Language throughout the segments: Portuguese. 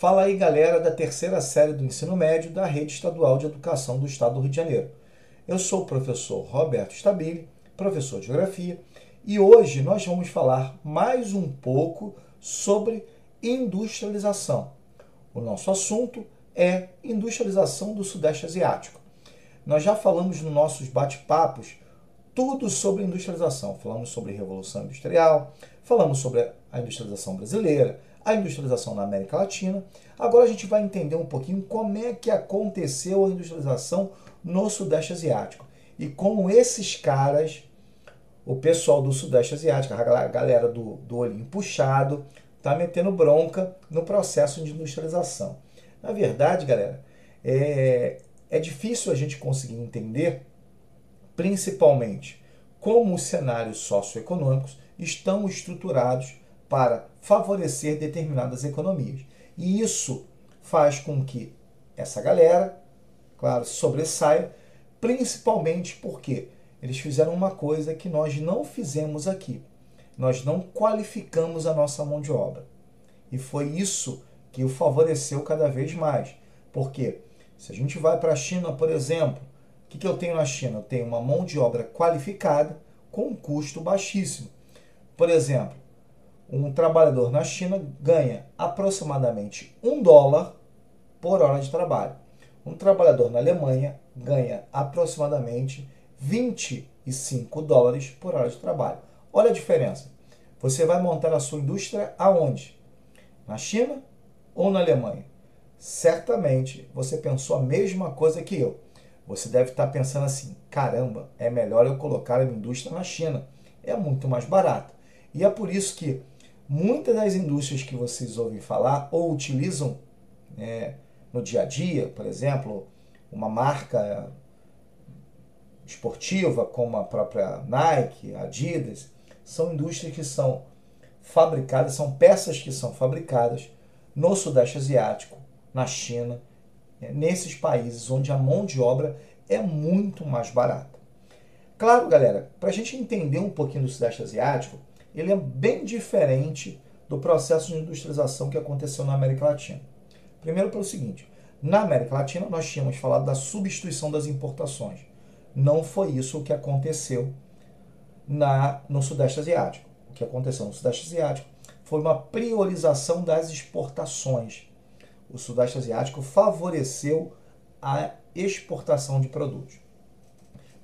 Fala aí, galera da terceira série do ensino médio da Rede Estadual de Educação do Estado do Rio de Janeiro. Eu sou o professor Roberto Stabile, professor de Geografia, e hoje nós vamos falar mais um pouco sobre industrialização. O nosso assunto é industrialização do Sudeste Asiático. Nós já falamos nos nossos bate-papos tudo sobre industrialização. Falamos sobre Revolução Industrial, falamos sobre a industrialização brasileira, a industrialização na América Latina. Agora a gente vai entender um pouquinho como é que aconteceu a industrialização no Sudeste Asiático e como esses caras, o pessoal do Sudeste Asiático, a galera do, do olhinho puxado, tá metendo bronca no processo de industrialização. Na verdade, galera, é, é difícil a gente conseguir entender, principalmente, como os cenários socioeconômicos estão estruturados para favorecer determinadas economias. E isso faz com que essa galera, claro, sobressaia, principalmente porque eles fizeram uma coisa que nós não fizemos aqui. Nós não qualificamos a nossa mão de obra. E foi isso que o favoreceu cada vez mais. Porque se a gente vai para a China, por exemplo, o que, que eu tenho na China? Eu tenho uma mão de obra qualificada com um custo baixíssimo. Por exemplo, um trabalhador na China ganha aproximadamente um dólar por hora de trabalho. Um trabalhador na Alemanha ganha aproximadamente 25 dólares por hora de trabalho. Olha a diferença. Você vai montar a sua indústria aonde? Na China ou na Alemanha? Certamente você pensou a mesma coisa que eu. Você deve estar pensando assim: caramba, é melhor eu colocar a minha indústria na China. É muito mais barato. E é por isso que muitas das indústrias que vocês ouvem falar ou utilizam né, no dia a dia, por exemplo, uma marca esportiva como a própria Nike, Adidas, são indústrias que são fabricadas, são peças que são fabricadas no Sudeste Asiático, na China, né, nesses países onde a mão de obra é muito mais barata. Claro, galera, para a gente entender um pouquinho do Sudeste Asiático, ele é bem diferente do processo de industrialização que aconteceu na América Latina. Primeiro pelo seguinte, na América Latina nós tínhamos falado da substituição das importações. Não foi isso o que aconteceu na, no Sudeste Asiático. O que aconteceu no Sudeste Asiático foi uma priorização das exportações. O Sudeste Asiático favoreceu a exportação de produtos.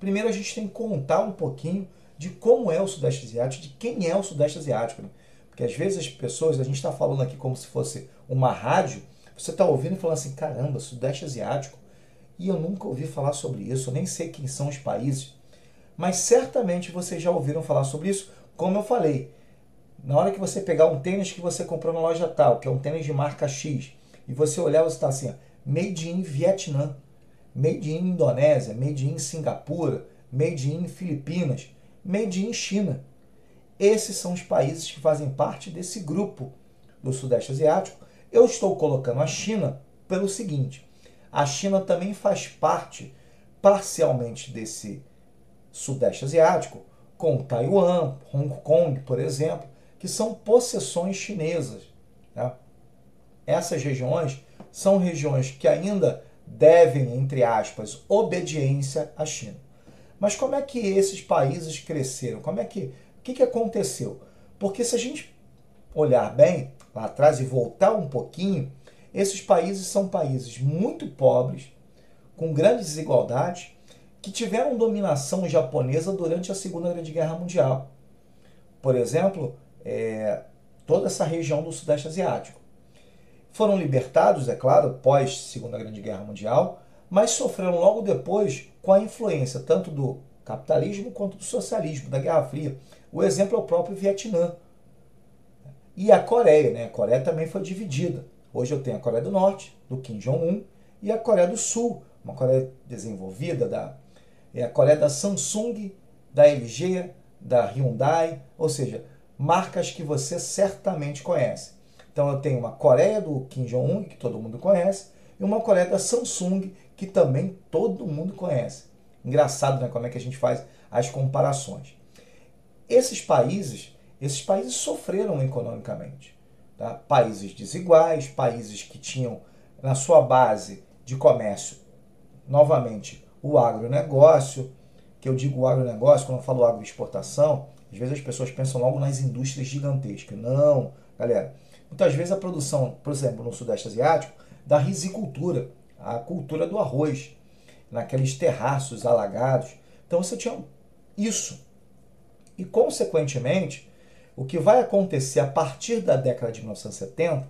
Primeiro a gente tem que contar um pouquinho de como é o Sudeste Asiático, de quem é o Sudeste Asiático. Né? Porque às vezes as pessoas, a gente está falando aqui como se fosse uma rádio, você está ouvindo e falando assim, caramba, Sudeste Asiático, e eu nunca ouvi falar sobre isso, nem sei quem são os países. Mas certamente vocês já ouviram falar sobre isso, como eu falei. Na hora que você pegar um tênis que você comprou na loja tal, que é um tênis de marca X, e você olhar, você está assim, made in Vietnã, made in Indonésia, made in Singapura, made in Filipinas made in China. Esses são os países que fazem parte desse grupo do Sudeste Asiático. Eu estou colocando a China pelo seguinte: a China também faz parte parcialmente desse Sudeste Asiático, com Taiwan, Hong Kong, por exemplo, que são possessões chinesas. Né? Essas regiões são regiões que ainda devem, entre aspas, obediência à China. Mas como é que esses países cresceram? Como é que o que, que aconteceu? Porque se a gente olhar bem lá atrás e voltar um pouquinho, esses países são países muito pobres, com grandes desigualdades, que tiveram dominação japonesa durante a Segunda Grande Guerra Mundial. Por exemplo, é, toda essa região do Sudeste Asiático. Foram libertados, é claro, pós Segunda Grande Guerra Mundial, mas sofreram logo depois com a influência tanto do capitalismo quanto do socialismo, da Guerra Fria. O exemplo é o próprio Vietnã. E a Coreia, né? A Coreia também foi dividida. Hoje eu tenho a Coreia do Norte, do Kim Jong-un, e a Coreia do Sul, uma Coreia desenvolvida, da, é a Coreia da Samsung, da LG, da Hyundai, ou seja, marcas que você certamente conhece. Então eu tenho uma Coreia do Kim Jong-un, que todo mundo conhece, e uma Coreia da Samsung, que também todo mundo conhece. Engraçado, né? Como é que a gente faz as comparações. Esses países, esses países sofreram economicamente. Tá? Países desiguais, países que tinham na sua base de comércio, novamente, o agronegócio, que eu digo agronegócio, quando eu falo agroexportação, às vezes as pessoas pensam logo nas indústrias gigantescas. Não, galera. Muitas vezes a produção, por exemplo, no Sudeste Asiático, da risicultura, a cultura do arroz, naqueles terraços alagados. Então você tinha isso. E, consequentemente, o que vai acontecer a partir da década de 1970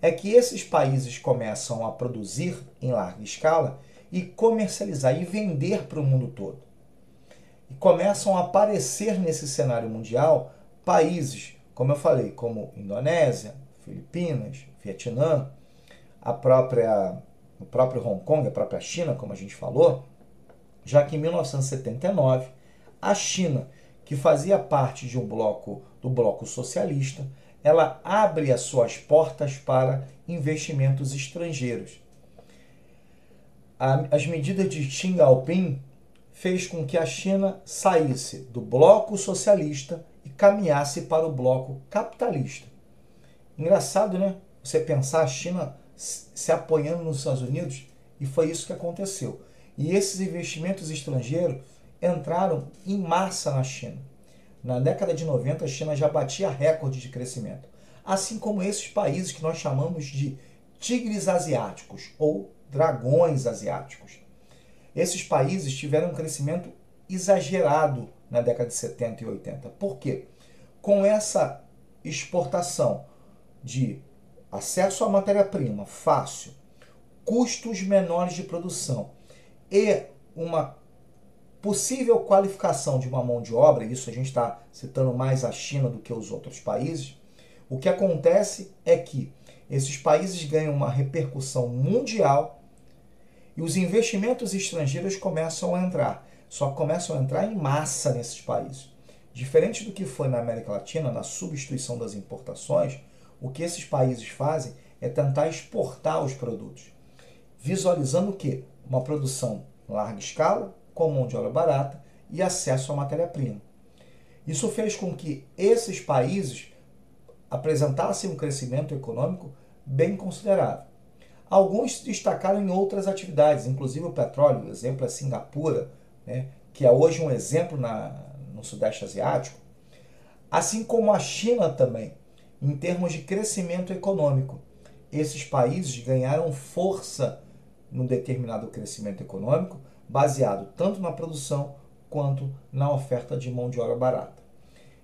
é que esses países começam a produzir em larga escala e comercializar e vender para o mundo todo. E começam a aparecer nesse cenário mundial países, como eu falei, como Indonésia, Filipinas, Vietnã, a própria, o próprio Hong Kong, a própria China, como a gente falou, já que em 1979 a China, que fazia parte de um bloco do bloco socialista, ela abre as suas portas para investimentos estrangeiros. As medidas de Xi Jinping fez com que a China saísse do bloco socialista e caminhasse para o bloco capitalista. Engraçado, né? Você pensar a China se apoiando nos Estados Unidos e foi isso que aconteceu. E esses investimentos estrangeiros entraram em massa na China. Na década de 90, a China já batia recorde de crescimento. Assim como esses países que nós chamamos de tigres asiáticos ou dragões asiáticos. Esses países tiveram um crescimento exagerado na década de 70 e 80. Por quê? Com essa exportação de acesso à matéria-prima fácil, custos menores de produção e uma possível qualificação de uma mão de obra, isso a gente está citando mais a China do que os outros países, o que acontece é que esses países ganham uma repercussão mundial e os investimentos estrangeiros começam a entrar. Só começam a entrar em massa nesses países. Diferente do que foi na América Latina, na substituição das importações, o que esses países fazem é tentar exportar os produtos, visualizando o quê? Uma produção larga escala, com mão de obra barata e acesso à matéria-prima. Isso fez com que esses países apresentassem um crescimento econômico bem considerável. Alguns destacaram em outras atividades, inclusive o petróleo, exemplo é Singapura, né, que é hoje um exemplo na, no Sudeste Asiático, assim como a China também, em termos de crescimento econômico. Esses países ganharam força num determinado crescimento econômico, baseado tanto na produção quanto na oferta de mão de obra barata.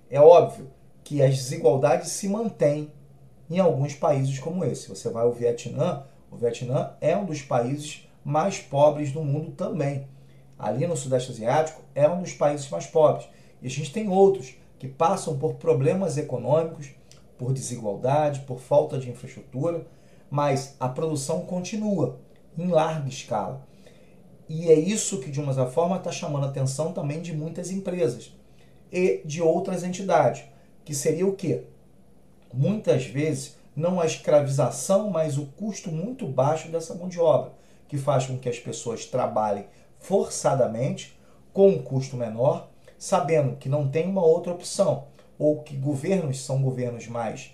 É óbvio que as desigualdades se mantêm em alguns países como esse. Você vai ao Vietnã, o Vietnã é um dos países mais pobres do mundo também. Ali no Sudeste Asiático é um dos países mais pobres. E a gente tem outros que passam por problemas econômicos, por desigualdade, por falta de infraestrutura, mas a produção continua em larga escala. E é isso que, de uma forma, está chamando a atenção também de muitas empresas e de outras entidades, que seria o quê? Muitas vezes, não a escravização, mas o custo muito baixo dessa mão de obra, que faz com que as pessoas trabalhem forçadamente, com um custo menor, sabendo que não tem uma outra opção, ou que governos são governos mais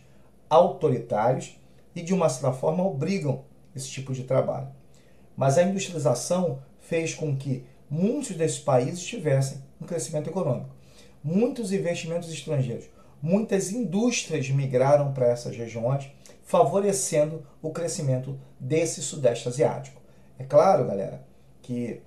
autoritários e, de uma certa forma, obrigam esse tipo de trabalho. Mas a industrialização fez com que muitos desses países tivessem um crescimento econômico. Muitos investimentos estrangeiros, muitas indústrias migraram para essas regiões, favorecendo o crescimento desse Sudeste Asiático. É claro, galera, que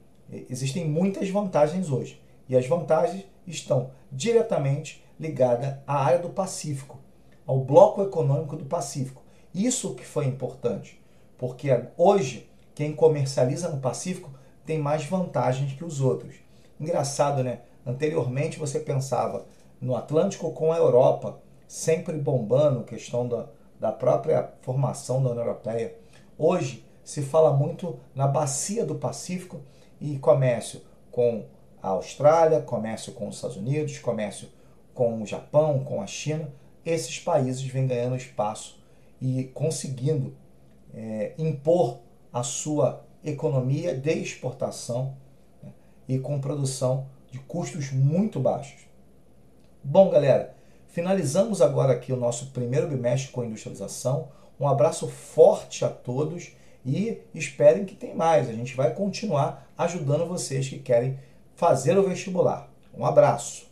existem muitas vantagens hoje. E as vantagens estão diretamente ligada à área do Pacífico, ao bloco econômico do Pacífico. Isso que foi importante, porque hoje quem comercializa no Pacífico tem mais vantagens que os outros. Engraçado, né? Anteriormente você pensava no Atlântico com a Europa, sempre bombando, questão da, da própria formação da União Europeia. Hoje se fala muito na bacia do Pacífico e comércio com a Austrália, comércio com os Estados Unidos, comércio com o Japão, com a China, esses países vêm ganhando espaço e conseguindo é, impor a sua economia de exportação né, e com produção de custos muito baixos. Bom, galera, Finalizamos agora aqui o nosso primeiro bimestre com industrialização. Um abraço forte a todos e esperem que tem mais. A gente vai continuar ajudando vocês que querem fazer o vestibular. Um abraço.